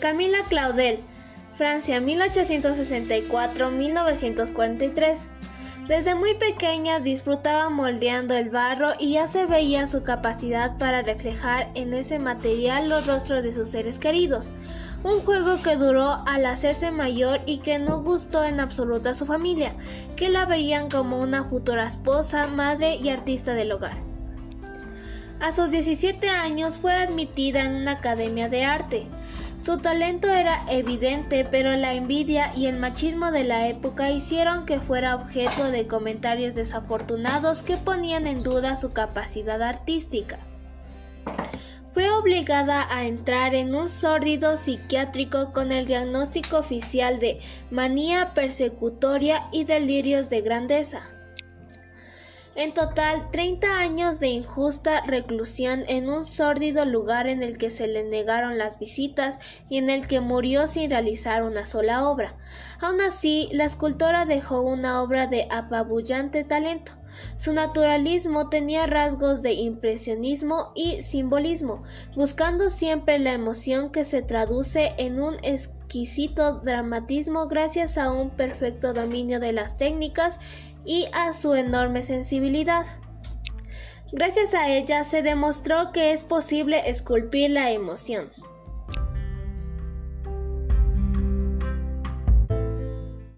Camila Claudel, Francia 1864-1943. Desde muy pequeña disfrutaba moldeando el barro y ya se veía su capacidad para reflejar en ese material los rostros de sus seres queridos. Un juego que duró al hacerse mayor y que no gustó en absoluto a su familia, que la veían como una futura esposa, madre y artista del hogar. A sus 17 años fue admitida en una academia de arte. Su talento era evidente, pero la envidia y el machismo de la época hicieron que fuera objeto de comentarios desafortunados que ponían en duda su capacidad artística. Fue obligada a entrar en un sórdido psiquiátrico con el diagnóstico oficial de manía persecutoria y delirios de grandeza. En total, 30 años de injusta reclusión en un sórdido lugar en el que se le negaron las visitas y en el que murió sin realizar una sola obra. Aún así, la escultora dejó una obra de apabullante talento. Su naturalismo tenía rasgos de impresionismo y simbolismo, buscando siempre la emoción que se traduce en un exquisito dramatismo gracias a un perfecto dominio de las técnicas y a su enorme sensibilidad. Gracias a ella se demostró que es posible esculpir la emoción.